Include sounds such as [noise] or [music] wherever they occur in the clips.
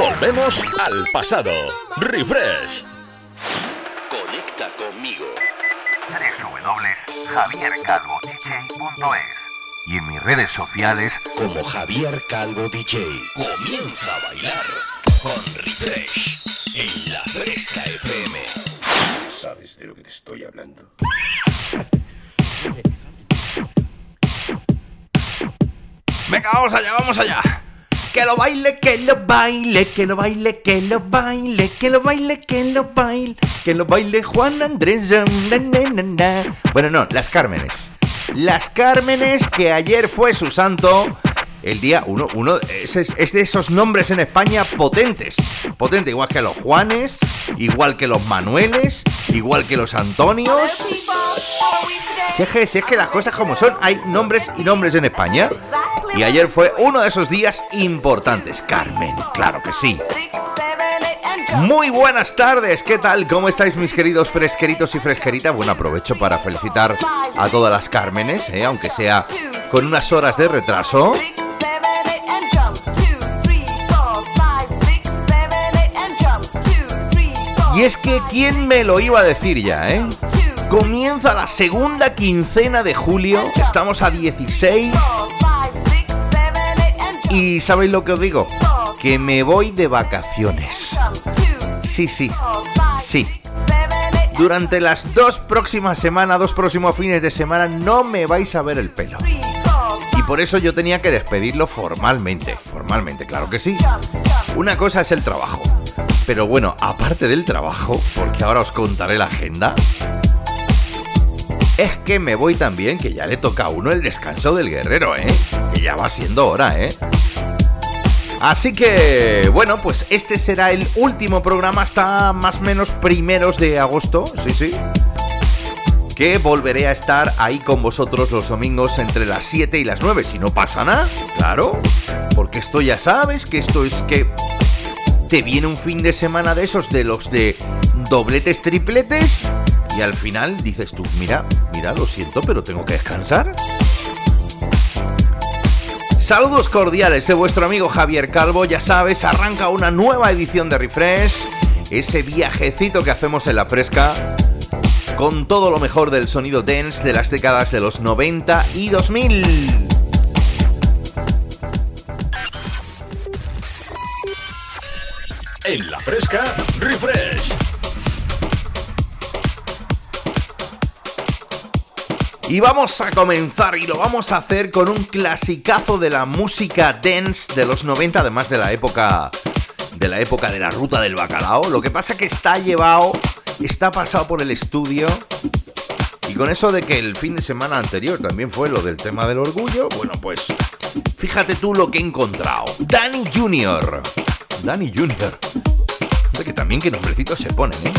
Volvemos al pasado. Refresh. Conecta conmigo. www.javiercalvodj.es y en mis redes sociales como Javier Calvo DJ. Comienza a bailar con Refresh en la Fresca FM. ¿Sabes de lo que te estoy hablando? Venga, vamos allá, vamos allá. Que lo baile, que lo baile, que lo baile, que lo baile, que lo baile, que lo baile, que lo baile Juan Andrés. na, na, na. Bueno, no, las Cármenes. Las Cármenes, que ayer fue su santo. El día uno, uno es, es- de esos nombres en España potentes. Potente, igual que los Juanes, igual que los Manueles, igual que los Antonios. Si es, que, es que las cosas como son, hay nombres y nombres en España. Y ayer fue uno de esos días importantes, Carmen, claro que sí. Muy buenas tardes, ¿qué tal? ¿Cómo estáis mis queridos fresqueritos y fresqueritas? Bueno, aprovecho para felicitar a todas las Cármenes, ¿eh? aunque sea con unas horas de retraso. Y es que, ¿quién me lo iba a decir ya, eh? Comienza la segunda quincena de julio, estamos a 16 y ¿sabéis lo que os digo? Que me voy de vacaciones. Sí, sí, sí. Durante las dos próximas semanas, dos próximos fines de semana, no me vais a ver el pelo. Y por eso yo tenía que despedirlo formalmente. Formalmente, claro que sí. Una cosa es el trabajo. Pero bueno, aparte del trabajo, porque ahora os contaré la agenda, es que me voy también, que ya le toca a uno el descanso del guerrero, ¿eh? Que ya va siendo hora, ¿eh? Así que, bueno, pues este será el último programa hasta más o menos primeros de agosto, sí, sí. Que volveré a estar ahí con vosotros los domingos entre las 7 y las 9, si no pasa nada, claro. Porque esto ya sabes que esto es que te viene un fin de semana de esos, de los de dobletes, tripletes, y al final dices tú, mira, mira, lo siento, pero tengo que descansar. Saludos cordiales de vuestro amigo Javier Calvo, ya sabes, arranca una nueva edición de Refresh, ese viajecito que hacemos en la fresca, con todo lo mejor del sonido dance de las décadas de los 90 y 2000. En la fresca, refresh. Y vamos a comenzar y lo vamos a hacer con un clasicazo de la música dance de los 90, además de la época de la época de la ruta del bacalao. Lo que pasa que está llevado, está pasado por el estudio. Y con eso de que el fin de semana anterior también fue lo del tema del orgullo, bueno, pues fíjate tú lo que he encontrado. Danny Jr. Danny Jr. Hombre, que también qué nombrecitos se ponen, ¿eh?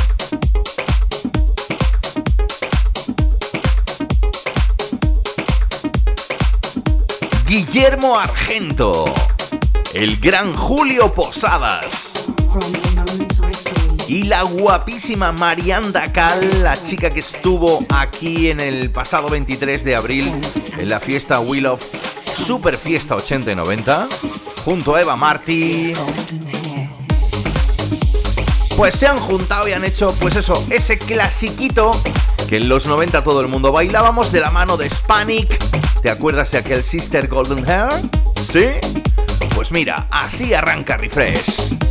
Guillermo Argento, el gran Julio Posadas y la guapísima Marianda Cal, la chica que estuvo aquí en el pasado 23 de abril en la fiesta Wheel of Super Fiesta 80 y 90, junto a Eva Martí. Pues se han juntado y han hecho, pues eso, ese clasiquito que en los 90 todo el mundo bailábamos de la mano de Spanic. ¿Te acuerdas de aquel Sister Golden Hair? ¿Sí? Pues mira, así arranca Refresh.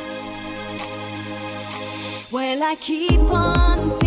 Well, I keep on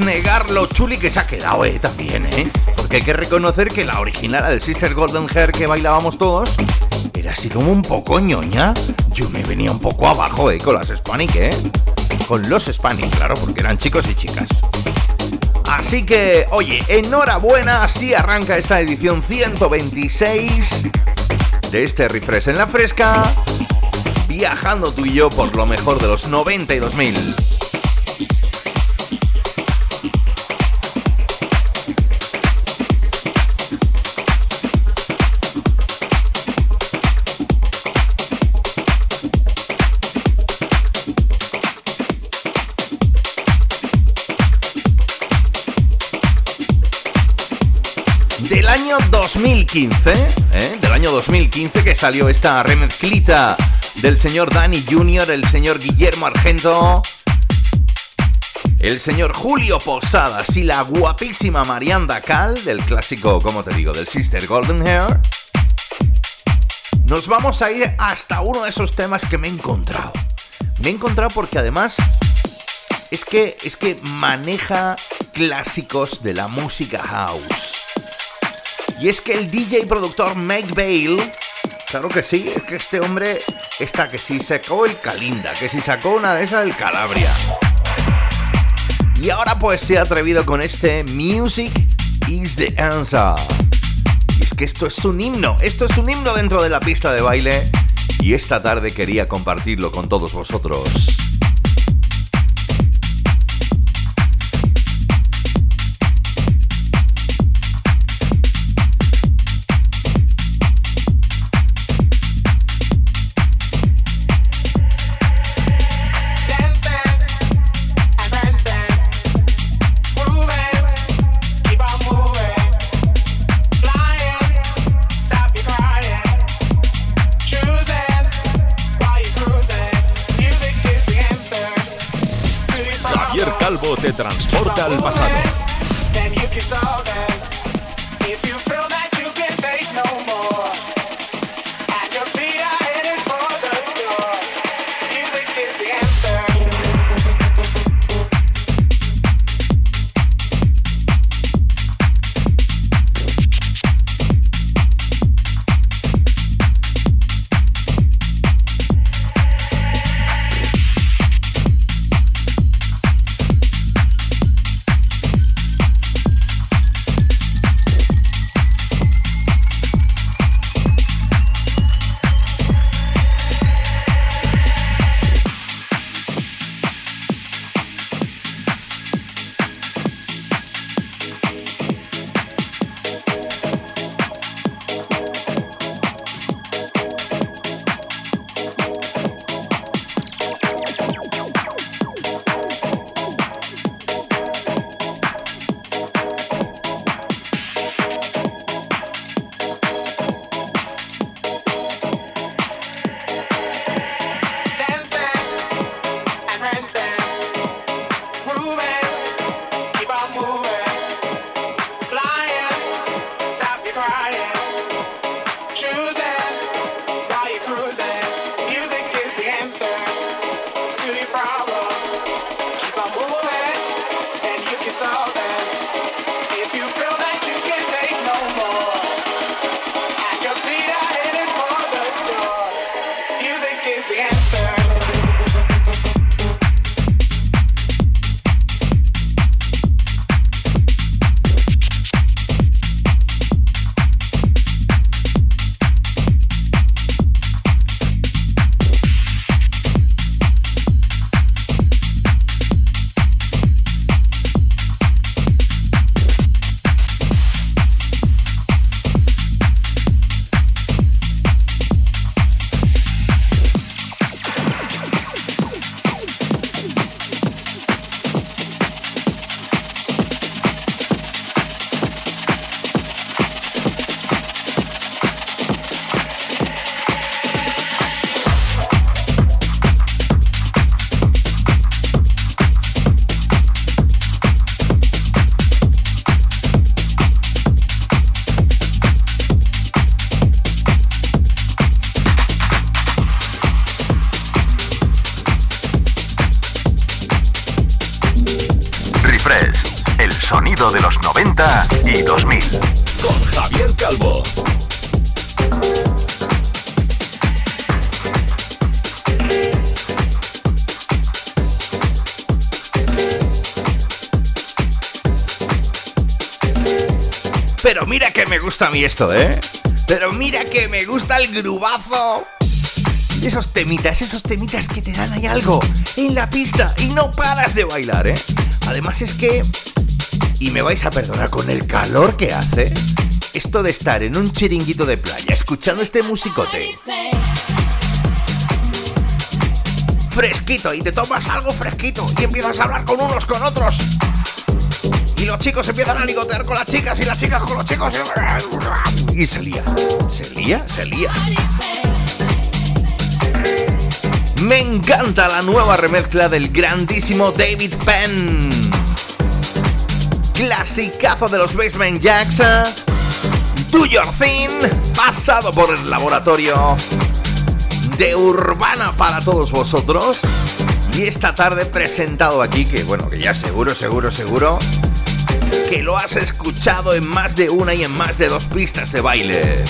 negar lo chuli que se ha quedado, eh, también, eh. Porque hay que reconocer que la original, el Sister Golden Hair que bailábamos todos, era así como un poco ñoña. Yo me venía un poco abajo, eh, con las Spanic, eh. Con los Spanic, claro, porque eran chicos y chicas. Así que, oye, enhorabuena, así arranca esta edición 126 de este refresh en la fresca, viajando tú y yo por lo mejor de los 92.000. 2015, ¿eh? del año 2015 que salió esta remezclita del señor Danny Jr., el señor Guillermo Argento, el señor Julio Posadas y la guapísima Marianda Cal del clásico, como te digo, del Sister Golden Hair. Nos vamos a ir hasta uno de esos temas que me he encontrado. Me he encontrado porque además es que es que maneja clásicos de la música house. Y es que el DJ productor Mike Bale, claro que sí, es que este hombre está que si sacó el Calinda, que si sacó una de esas del Calabria. Y ahora pues se ha atrevido con este Music is the answer. Y es que esto es un himno, esto es un himno dentro de la pista de baile. Y esta tarde quería compartirlo con todos vosotros. Transporta al pasado. Esto, ¿eh? Pero mira que me gusta el grubazo. Esos temitas, esos temitas que te dan ahí algo en la pista y no paras de bailar, ¿eh? Además es que, y me vais a perdonar con el calor que hace, esto de estar en un chiringuito de playa escuchando este musicote. Fresquito y te tomas algo fresquito y empiezas a hablar con unos con otros los chicos empiezan a ligotear con las chicas y las chicas con los chicos. Y se lía, se lía, se lía. Me encanta la nueva remezcla del grandísimo David Penn. Clasicazo de los Basement Jacks. Do Your Thing, pasado por el laboratorio de Urbana para todos vosotros. Y esta tarde presentado aquí, que bueno, que ya seguro, seguro, seguro, que lo has escuchado en más de una y en más de dos pistas de baile.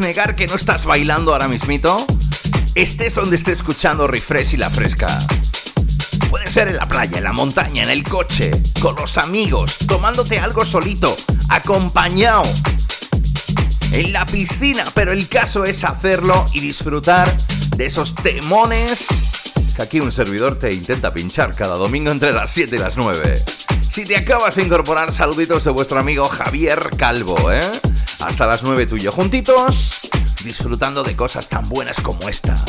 Negar que no estás bailando ahora mismito. Estés donde estés escuchando Refresh y la fresca. Puede ser en la playa, en la montaña, en el coche, con los amigos, tomándote algo solito, acompañado. En la piscina, pero el caso es hacerlo y disfrutar de esos temones que aquí un servidor te intenta pinchar cada domingo entre las 7 y las 9. Si te acabas de incorporar, saluditos de vuestro amigo Javier Calvo, ¿eh? Hasta las 9 tuyo juntitos, disfrutando de cosas tan buenas como esta.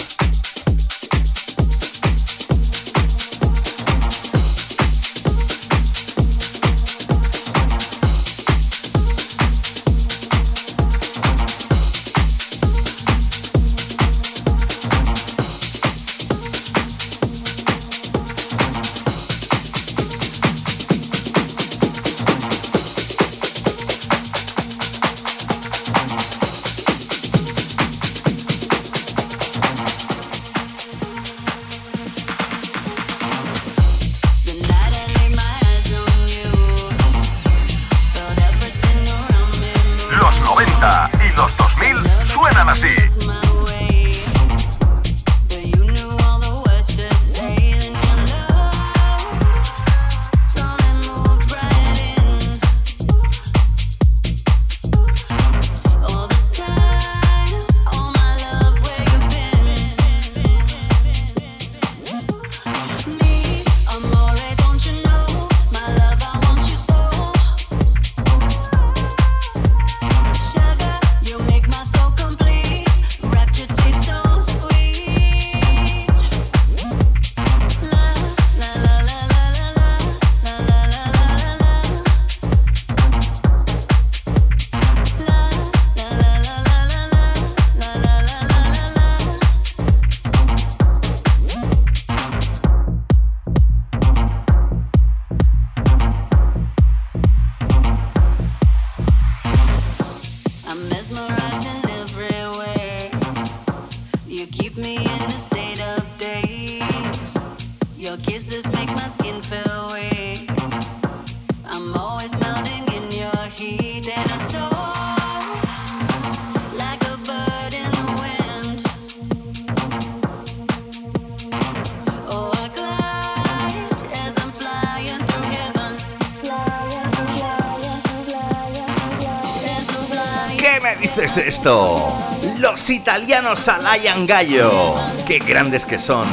Esto? Los italianos Alayan Gallo. Qué grandes que son.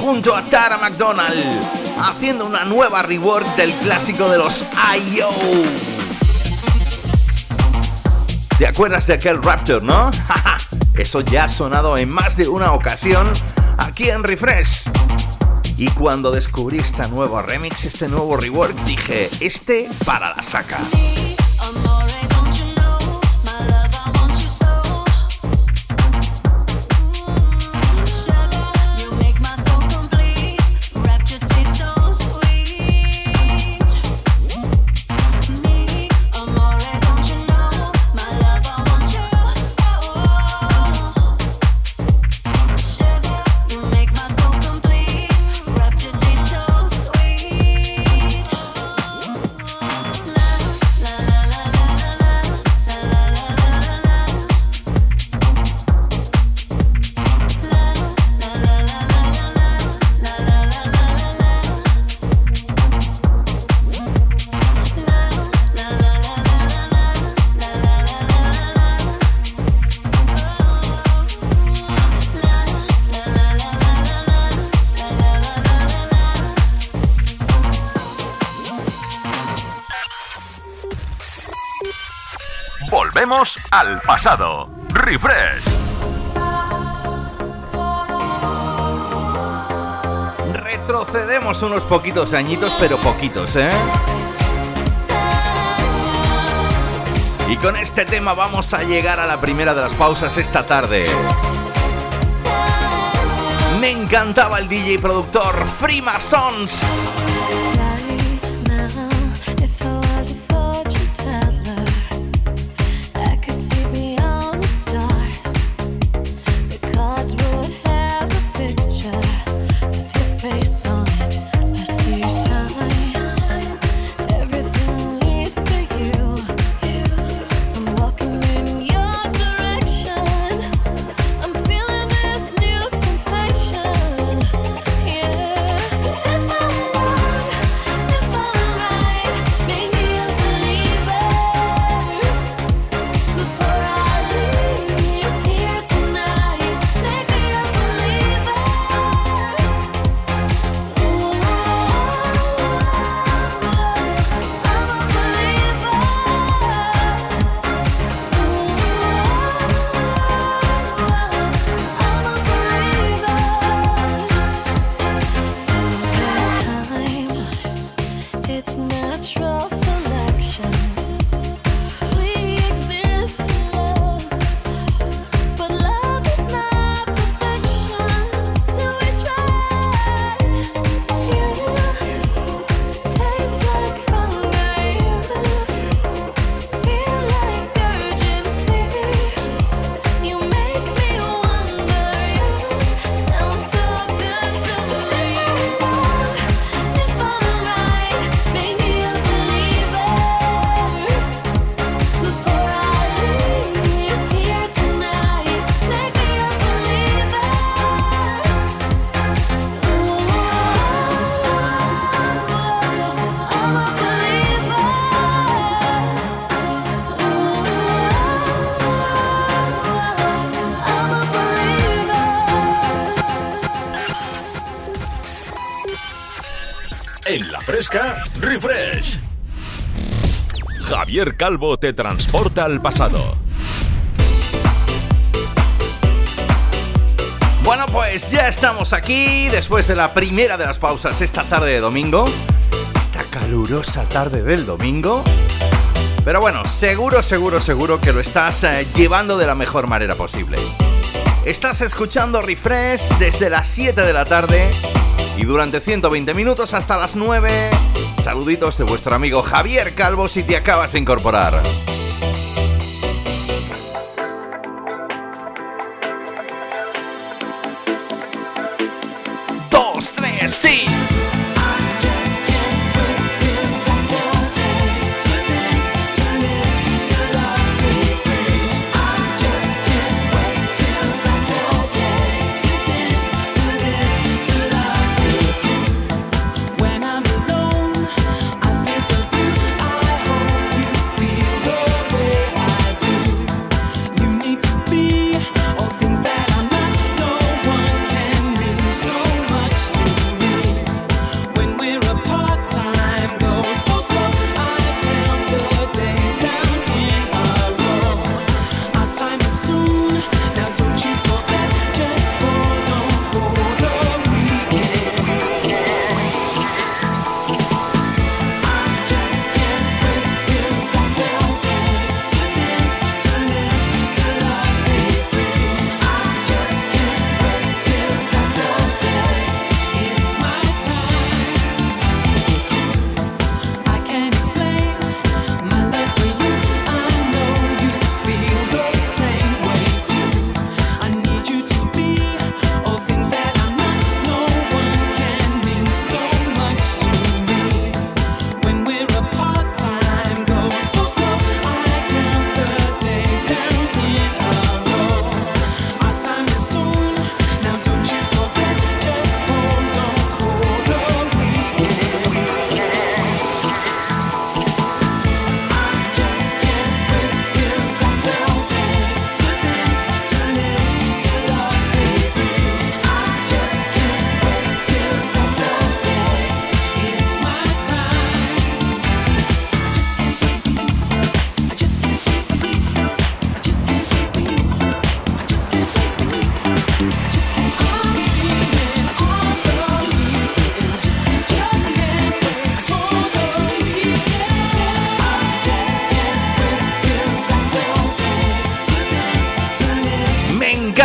Junto a Tara McDonald, haciendo una nueva rework del clásico de los I.O. ¿Te acuerdas de aquel Raptor, no? [laughs] Eso ya ha sonado en más de una ocasión aquí en Refresh. Y cuando descubrí esta nueva remix, este nuevo rework, dije, este para la saca. Pasado. Refresh. Retrocedemos unos poquitos añitos, pero poquitos, ¿eh? Y con este tema vamos a llegar a la primera de las pausas esta tarde. Me encantaba el DJ productor Freemasons. Refresh. Javier Calvo te transporta al pasado. Bueno, pues ya estamos aquí después de la primera de las pausas esta tarde de domingo. Esta calurosa tarde del domingo. Pero bueno, seguro, seguro, seguro que lo estás eh, llevando de la mejor manera posible. Estás escuchando Refresh desde las 7 de la tarde y durante 120 minutos hasta las 9. Saluditos de vuestro amigo Javier Calvo si te acabas de incorporar.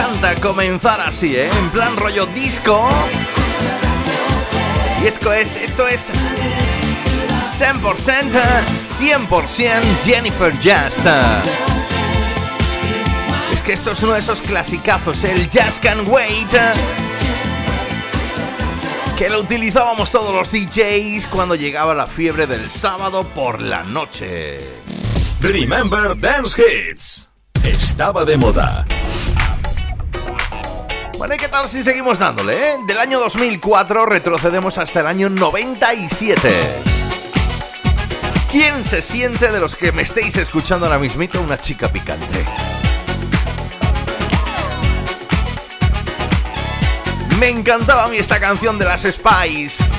Encanta comenzar así, ¿eh? En plan rollo disco. Y esto es, esto es 100%, 100% Jennifer Just. Es que esto es uno de esos clasicazos, el Just Can Wait. Que lo utilizábamos todos los DJs cuando llegaba la fiebre del sábado por la noche. Remember Dance Hits. Estaba de moda. ¿Y qué tal si seguimos dándole? Eh? Del año 2004 retrocedemos hasta el año 97. ¿Quién se siente de los que me estéis escuchando ahora mismito una chica picante? Me encantaba a mí esta canción de las Spice.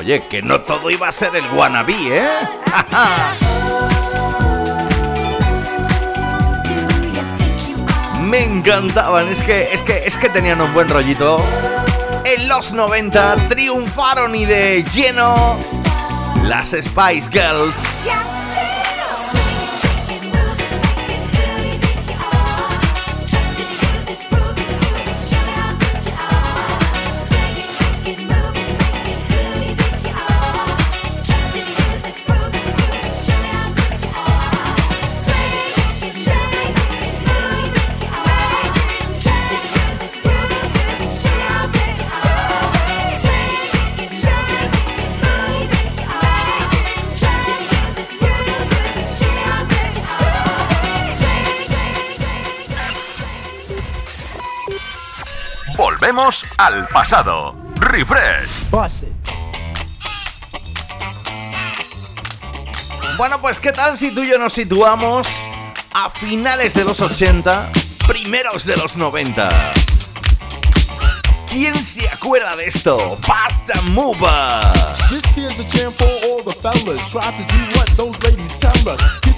Oye, que no todo iba a ser el wannabe, ¿eh? [laughs] Me encantaban, es que, es que, es que tenían un buen rollito. En los 90 triunfaron y de lleno las Spice Girls. Al pasado. Refresh. Bueno, pues ¿qué tal si tú y yo nos situamos a finales de los 80, primeros de los 90? ¿Quién se acuerda de esto? Basta Move. This here's a chant for all the fellas. Try to do what those ladies tell us.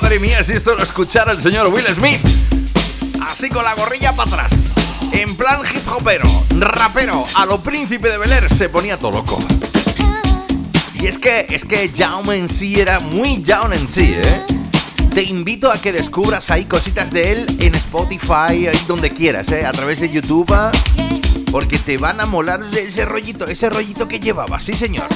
madre mía! Si esto lo escuchara el señor Will Smith. Así con la gorrilla para atrás. En plan hip hopero, rapero, a lo príncipe de Bel se ponía todo loco. Y es que, es que Jaume en sí era muy Jaume en sí, ¿eh? Te invito a que descubras ahí cositas de él en Spotify, ahí donde quieras, ¿eh? A través de YouTube. Porque te van a molar ese rollito, ese rollito que llevaba, sí señor.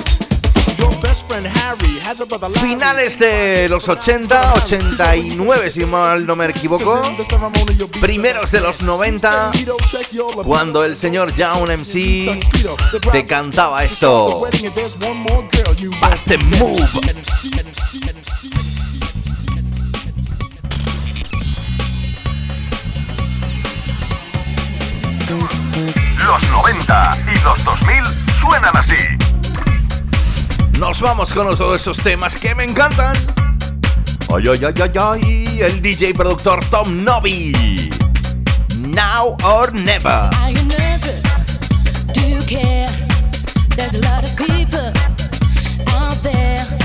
Finales de los 80, 89 si mal no me equivoco. Primeros de los 90, cuando el señor Young MC te cantaba esto. Bust move. Los 90 y los 2000 suenan así. Nos vamos con uno de esos temas que me encantan. Ay, ay, ay, ay, ay, el DJ productor Tom Novi. Now or never. Are you nervous? Do you care? There's a lot of people out there.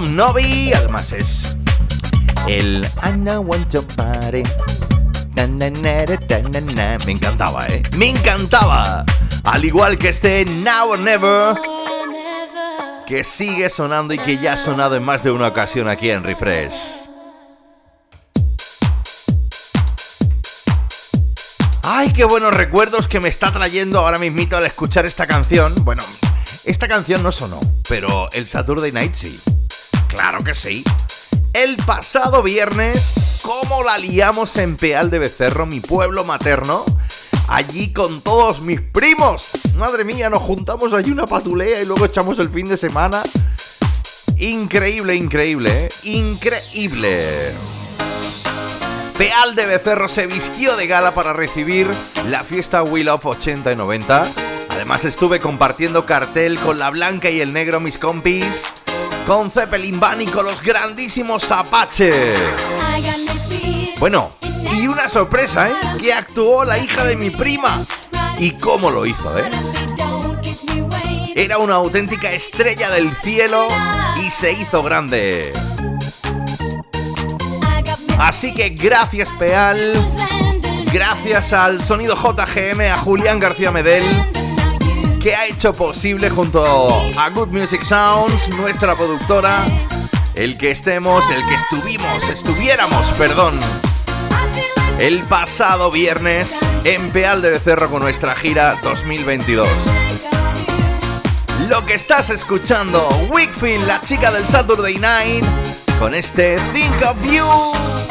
Novi, además es el I know want to party. Me encantaba, ¿eh? Me encantaba. Al igual que este Now or Never, que sigue sonando y que ya ha sonado en más de una ocasión aquí en Refresh. Ay, qué buenos recuerdos que me está trayendo ahora mismito al escuchar esta canción. Bueno, esta canción no sonó, pero el Saturday Night sí. Claro que sí. El pasado viernes, ¿cómo la liamos en Peal de Becerro, mi pueblo materno? Allí con todos mis primos. Madre mía, nos juntamos allí una patulea y luego echamos el fin de semana. Increíble, increíble, ¿eh? Increíble. Peal de Becerro se vistió de gala para recibir la fiesta Will of 80 y 90. Además estuve compartiendo cartel con la blanca y el negro mis compis con Zeppelin con los grandísimos Apache. Bueno, y una sorpresa, ¿eh? Que actuó la hija de mi prima. ¿Y cómo lo hizo, eh? Era una auténtica estrella del cielo y se hizo grande. Así que gracias Peal, gracias al sonido JGM, a Julián García Medel que ha hecho posible junto a Good Music Sounds, nuestra productora, el que estemos, el que estuvimos, estuviéramos, perdón, el pasado viernes en Peal de Becerro con nuestra gira 2022. Lo que estás escuchando, Wickfield, la chica del Saturday Night, con este Think of You.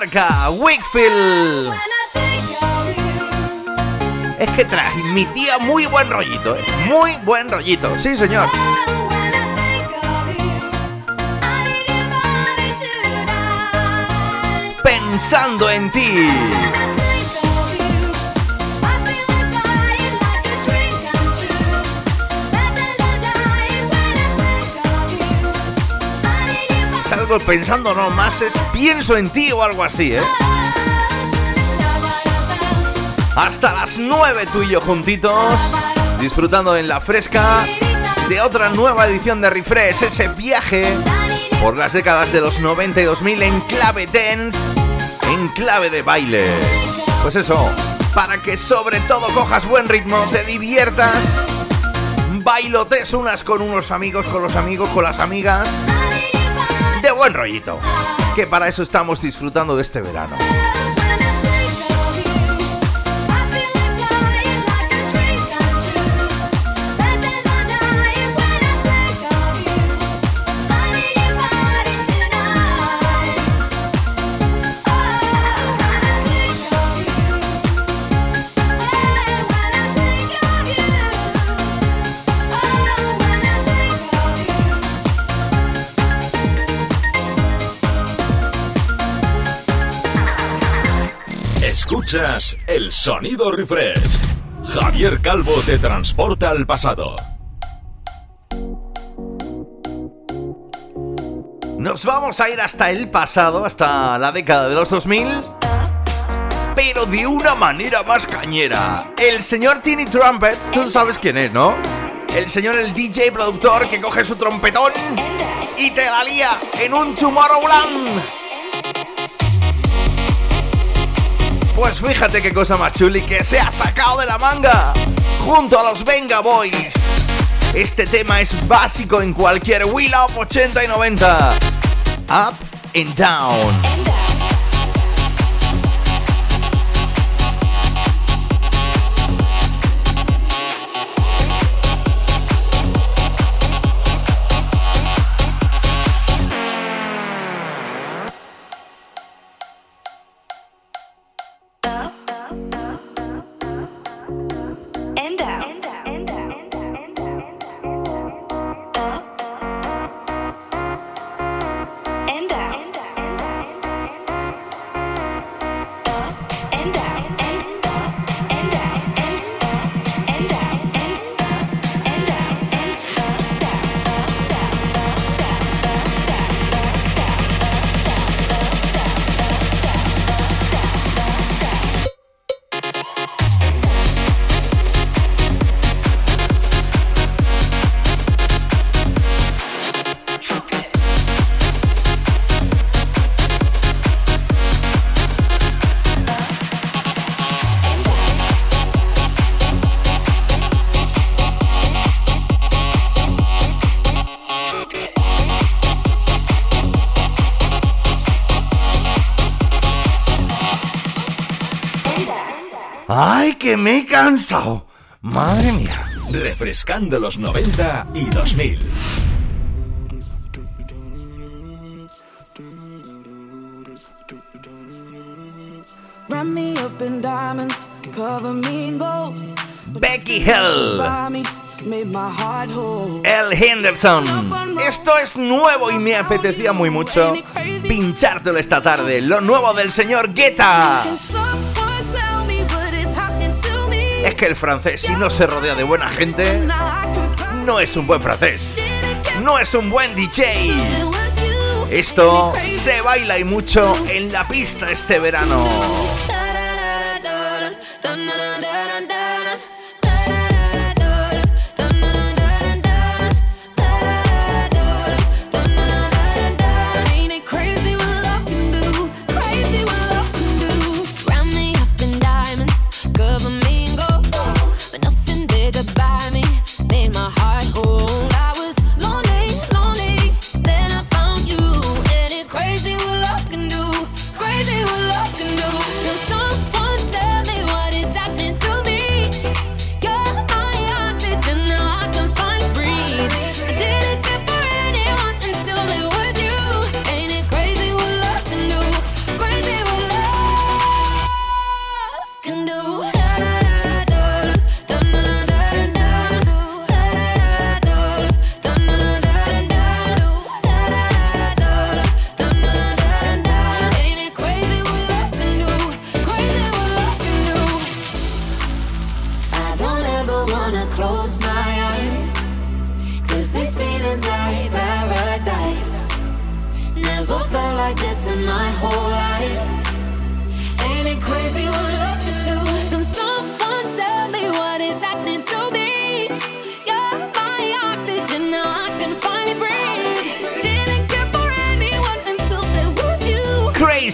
Marca Wickfield. Es que transmitía muy buen rollito, ¿eh? Muy buen rollito, sí señor. Pensando en ti. Pensando no más es pienso en ti o algo así, ¿eh? Hasta las 9 tú y yo juntitos, disfrutando en la fresca de otra nueva edición de Refresh, ese viaje por las décadas de los 90 y 2000 en clave dance, en clave de baile. Pues eso, para que sobre todo cojas buen ritmo, te diviertas, bailotes unas con unos amigos, con los amigos, con las amigas buen rollito. que para eso estamos disfrutando de este verano. El sonido refresh. Javier Calvo te transporta al pasado. Nos vamos a ir hasta el pasado, hasta la década de los 2000, pero de una manera más cañera. El señor Tiny Trumpet, tú sabes quién es, ¿no? El señor, el DJ productor que coge su trompetón y te la lía en un Tomorrowland. Pues fíjate qué cosa más chuli que se ha sacado de la manga junto a los Venga Boys. Este tema es básico en cualquier Wheel Up 80 y 90. Up and down. Me he cansado! ¡Madre mía! Refrescando los 90 y 2000. Becky Hill. El Henderson. Esto es nuevo y me apetecía muy mucho pinchártelo esta tarde. Lo nuevo del señor Guetta. Es que el francés, si no se rodea de buena gente, no es un buen francés. No es un buen DJ. Esto se baila y mucho en la pista este verano.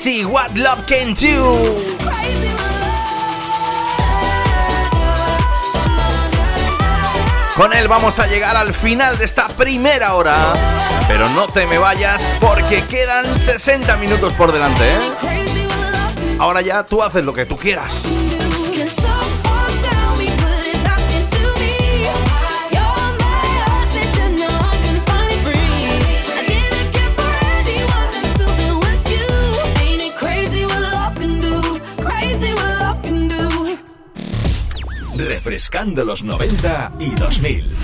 See what love can do. Con él vamos a llegar al final de esta primera hora. Pero no te me vayas porque quedan 60 minutos por delante. ¿eh? Ahora ya tú haces lo que tú quieras. Refrescando los 90 y 2000.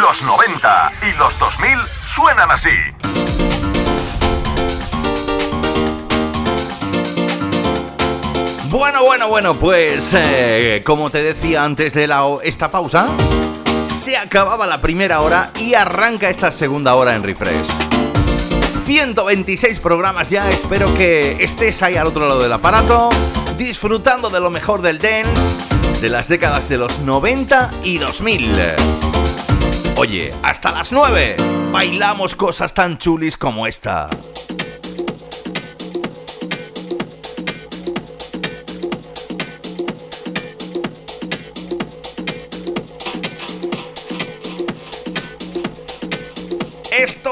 Los 90 y los 2000 suenan así. Bueno, bueno, bueno, pues eh, como te decía antes de la, esta pausa, se acababa la primera hora y arranca esta segunda hora en refresh. 126 programas ya, espero que estés ahí al otro lado del aparato, disfrutando de lo mejor del dance, de las décadas de los 90 y 2000. Oye, hasta las 9, bailamos cosas tan chulis como esta.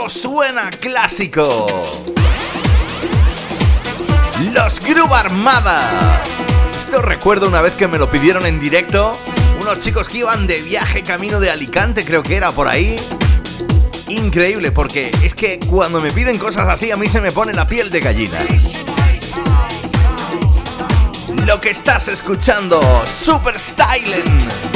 Suena clásico. Los Groove Armada. Esto recuerdo una vez que me lo pidieron en directo. Unos chicos que iban de viaje camino de Alicante, creo que era por ahí. Increíble, porque es que cuando me piden cosas así a mí se me pone la piel de gallina. Lo que estás escuchando, Super Styling.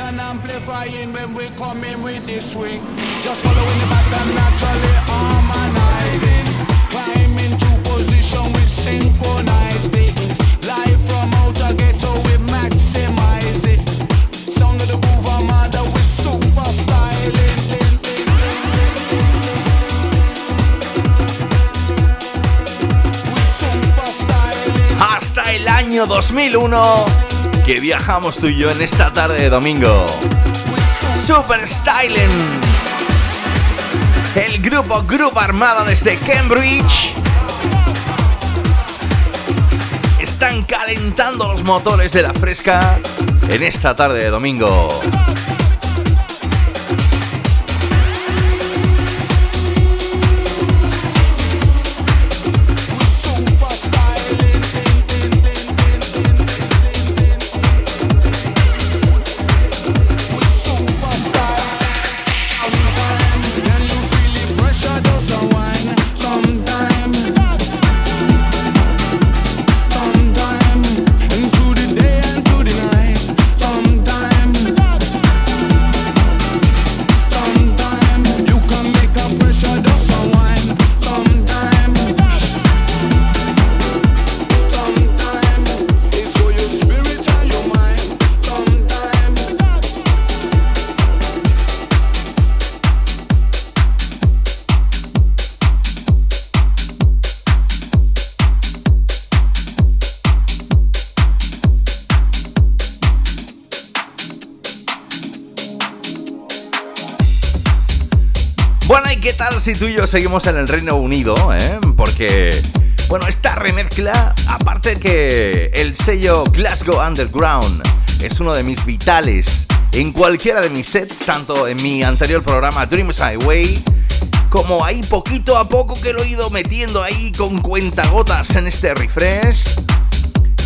And amplifying when we come in with the swing. Just following the pattern naturally harmonizing. Climb into position we synchronize things. Live from outer ghetto we maximize it. Sound of the groove armada. We super styling. Hasta el año 2001 que viajamos tú y yo en esta tarde de domingo. Super Styling. El grupo Grupo Armada desde Cambridge. Están calentando los motores de la fresca en esta tarde de domingo. ¿Y qué tal si tú y yo seguimos en el Reino Unido? eh? Porque, bueno, esta remezcla, aparte que el sello Glasgow Underground es uno de mis vitales en cualquiera de mis sets, tanto en mi anterior programa Dreams Highway, como ahí poquito a poco que lo he ido metiendo ahí con cuentagotas en este refresh.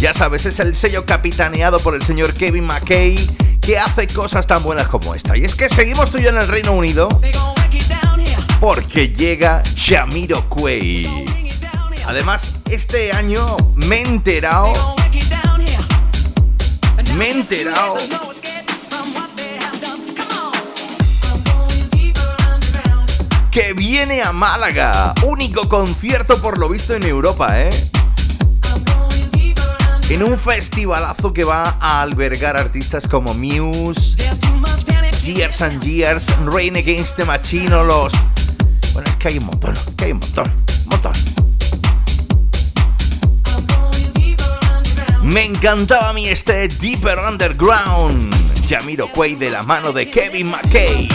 Ya sabes, es el sello capitaneado por el señor Kevin McKay que hace cosas tan buenas como esta. Y es que seguimos tú y yo en el Reino Unido porque llega Shamiro Quay. Además, este año me he enterado, me he enterado que viene a Málaga. Único concierto por lo visto en Europa, ¿eh? En un festivalazo que va a albergar artistas como Muse, Years and Years, Rain Against the Machine los... Que hay un montón, que hay un montón, un montón. Me encantaba a mí este Deeper Underground. Yamiro Quay de la mano de Kevin McKay.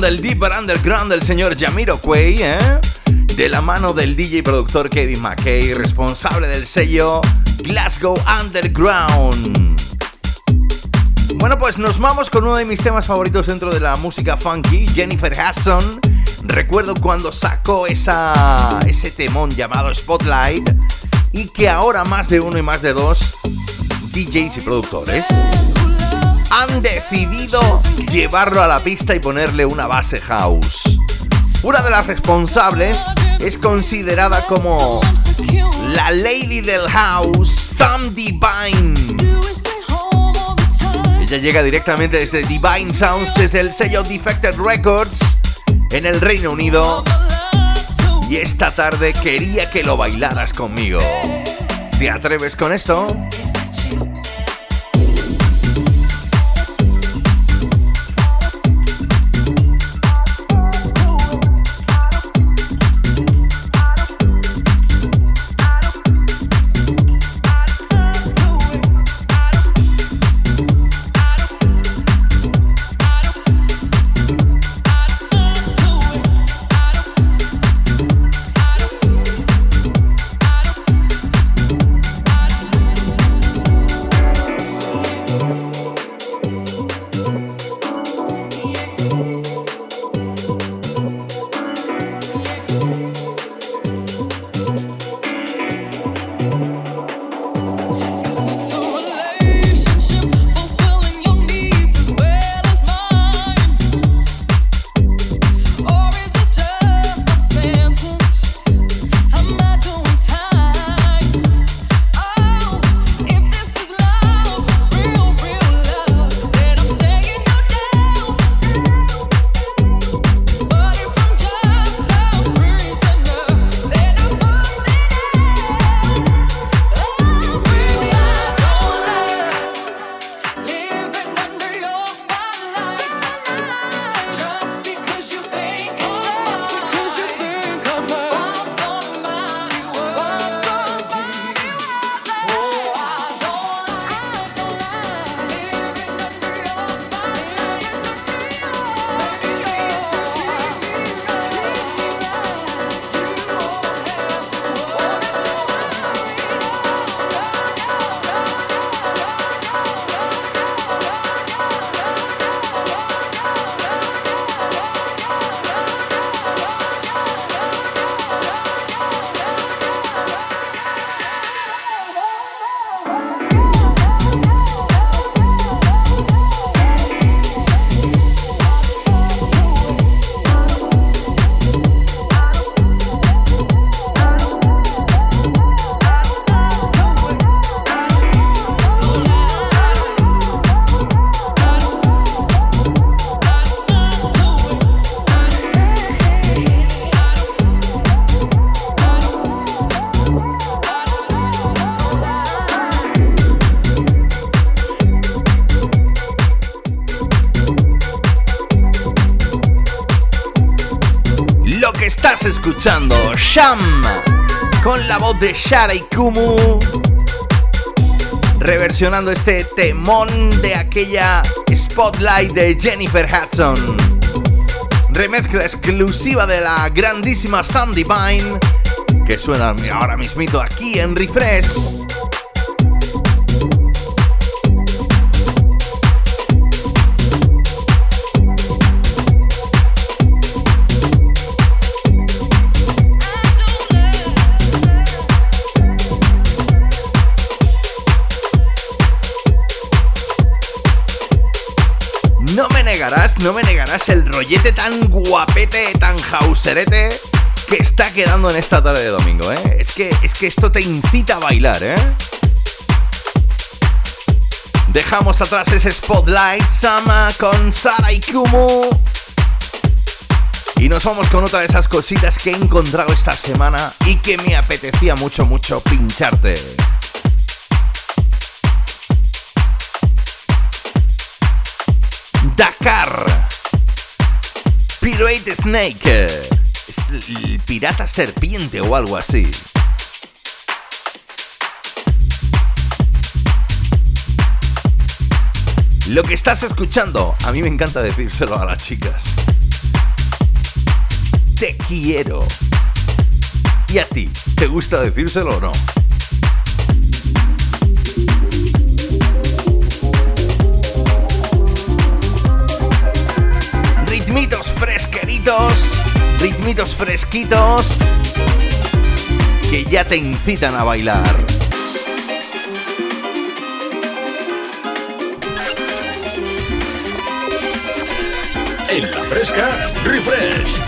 Del Deeper Underground del señor Yamiro Quay, ¿eh? De la mano del DJ y productor Kevin McKay, responsable del sello Glasgow Underground. Bueno, pues nos vamos con uno de mis temas favoritos dentro de la música funky, Jennifer Hudson. Recuerdo cuando sacó esa, ese temón llamado Spotlight y que ahora más de uno y más de dos DJs y productores han decidido llevarlo a la pista y ponerle una base house. Una de las responsables es considerada como la lady del house, Sam Divine. Ella llega directamente desde Divine Sounds, desde el sello Defected Records en el Reino Unido. Y esta tarde quería que lo bailaras conmigo. ¿Te atreves con esto? Escuchando, Sham, con la voz de Shara Kumu, reversionando este temón de aquella Spotlight de Jennifer Hudson. Remezcla exclusiva de la grandísima Sam Divine, que suena ahora mismito aquí en Refresh. Negarás el rollete tan guapete, tan hauserete que está quedando en esta tarde de domingo, ¿eh? Es que, es que esto te incita a bailar, ¿eh? Dejamos atrás ese Spotlight Sama con Sara y Kumu. Y nos vamos con otra de esas cositas que he encontrado esta semana y que me apetecía mucho, mucho pincharte. Dakar. Pirate Snake. Eh, es el pirata serpiente o algo así. Lo que estás escuchando, a mí me encanta decírselo a las chicas. Te quiero. ¿Y a ti? ¿Te gusta decírselo o no? Ritmitos fresqueritos, ritmitos fresquitos que ya te incitan a bailar. En la fresca, refresh.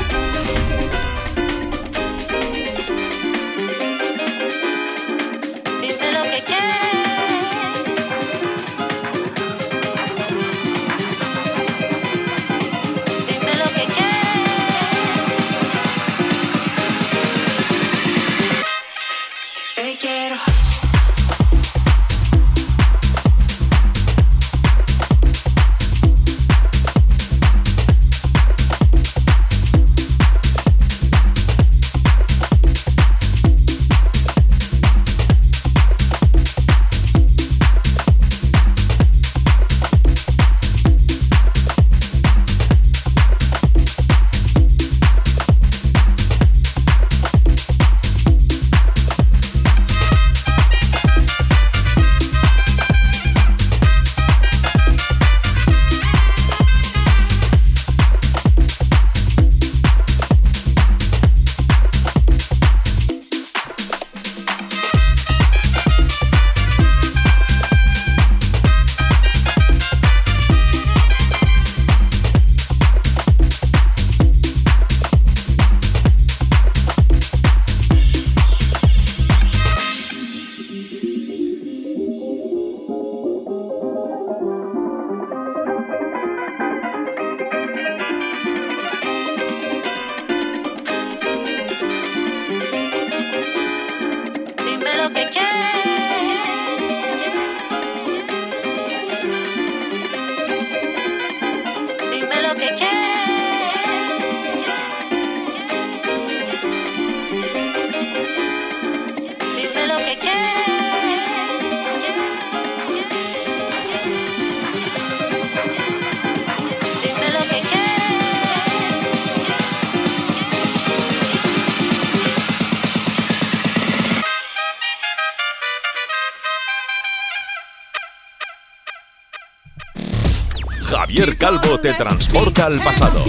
Calvo te transporta al pasado.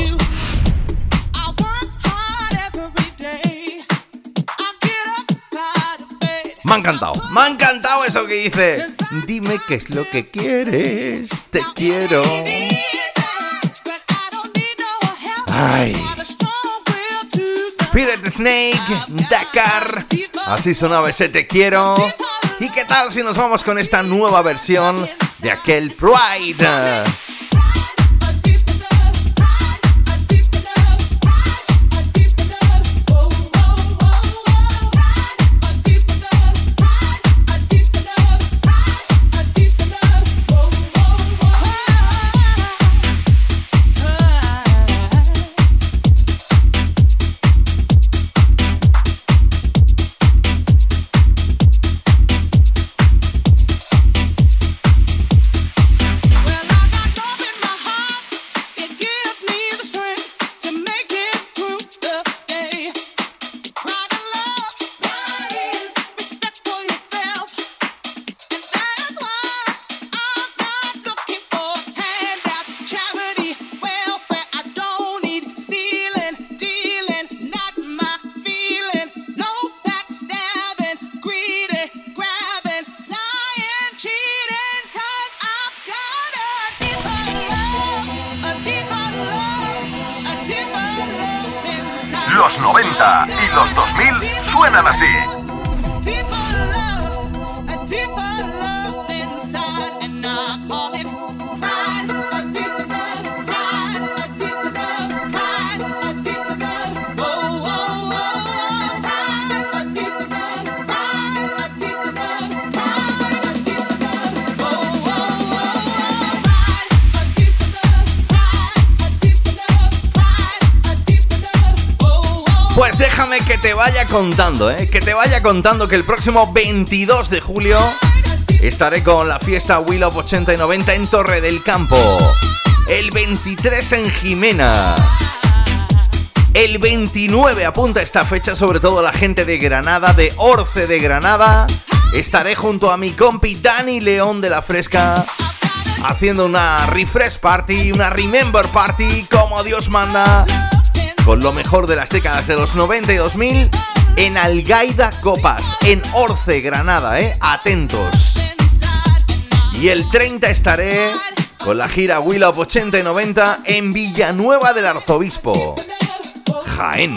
Me ha encantado, me ha encantado eso que dice. Dime qué es lo que quieres, te quiero. Ay. Pirate Snake, Dakar. Así sonaba ese te quiero. ¿Y qué tal si nos vamos con esta nueva versión de aquel Pride? Contando, ¿eh? Que te vaya contando que el próximo 22 de julio estaré con la fiesta Will of 80 y 90 en Torre del Campo. El 23 en Jimena. El 29 apunta esta fecha, sobre todo la gente de Granada, de Orce de Granada. Estaré junto a mi compi Dani León de la Fresca haciendo una refresh party, una remember party, como Dios manda, con lo mejor de las décadas de los 90 y 2000 en Algaida Copas, en Orce, Granada, ¿eh? Atentos. Y el 30 estaré con la gira Will of 80 y 90 en Villanueva del Arzobispo, Jaén.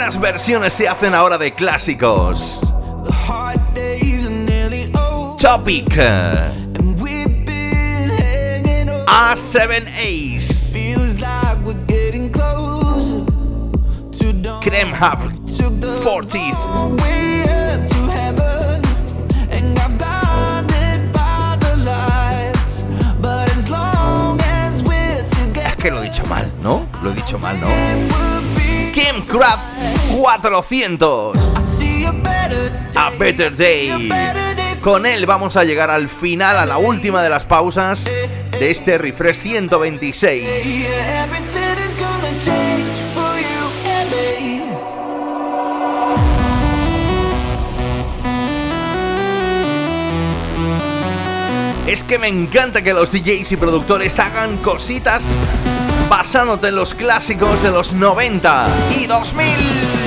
Buenas versiones se hacen ahora de clásicos. Topic. A7 Ace. Creme Hub. 40th. Es que lo he dicho mal, ¿no? Lo he dicho mal, ¿no? Kim Craft 400. A Better Day. Con él vamos a llegar al final, a la última de las pausas de este refresh 126. Es que me encanta que los DJs y productores hagan cositas basándote en los clásicos de los 90 y 2000.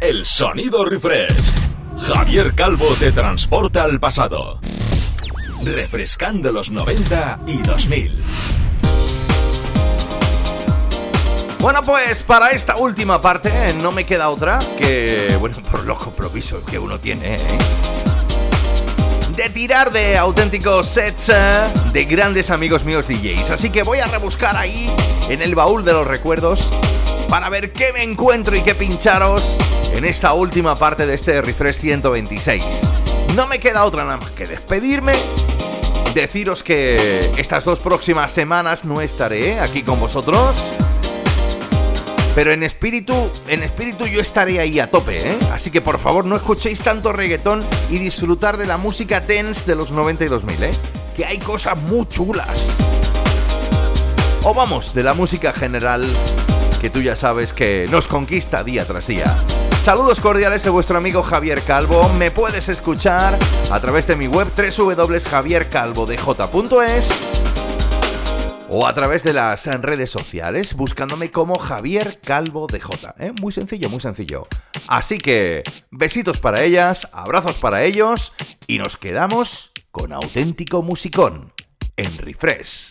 El sonido refresh. Javier Calvo te transporta al pasado. Refrescando los 90 y 2000. Bueno, pues para esta última parte no me queda otra que, bueno, por los compromisos que uno tiene, ¿eh? de tirar de auténticos sets eh, de grandes amigos míos DJs. Así que voy a rebuscar ahí en el baúl de los recuerdos para ver qué me encuentro y qué pincharos en esta última parte de este Refresh 126. No me queda otra nada más que despedirme. Deciros que estas dos próximas semanas no estaré aquí con vosotros. Pero en espíritu, en espíritu yo estaré ahí a tope, ¿eh? Así que por favor no escuchéis tanto reggaetón y disfrutar de la música dance de los 90 y 2000, ¿eh? Que hay cosas muy chulas. O vamos, de la música general que tú ya sabes que nos conquista día tras día. Saludos cordiales de vuestro amigo Javier Calvo. Me puedes escuchar a través de mi web www.javiercalvodj.es o a través de las redes sociales buscándome como Javier Calvo DJ. ¿eh? Muy sencillo, muy sencillo. Así que besitos para ellas, abrazos para ellos y nos quedamos con auténtico musicón en Refresh.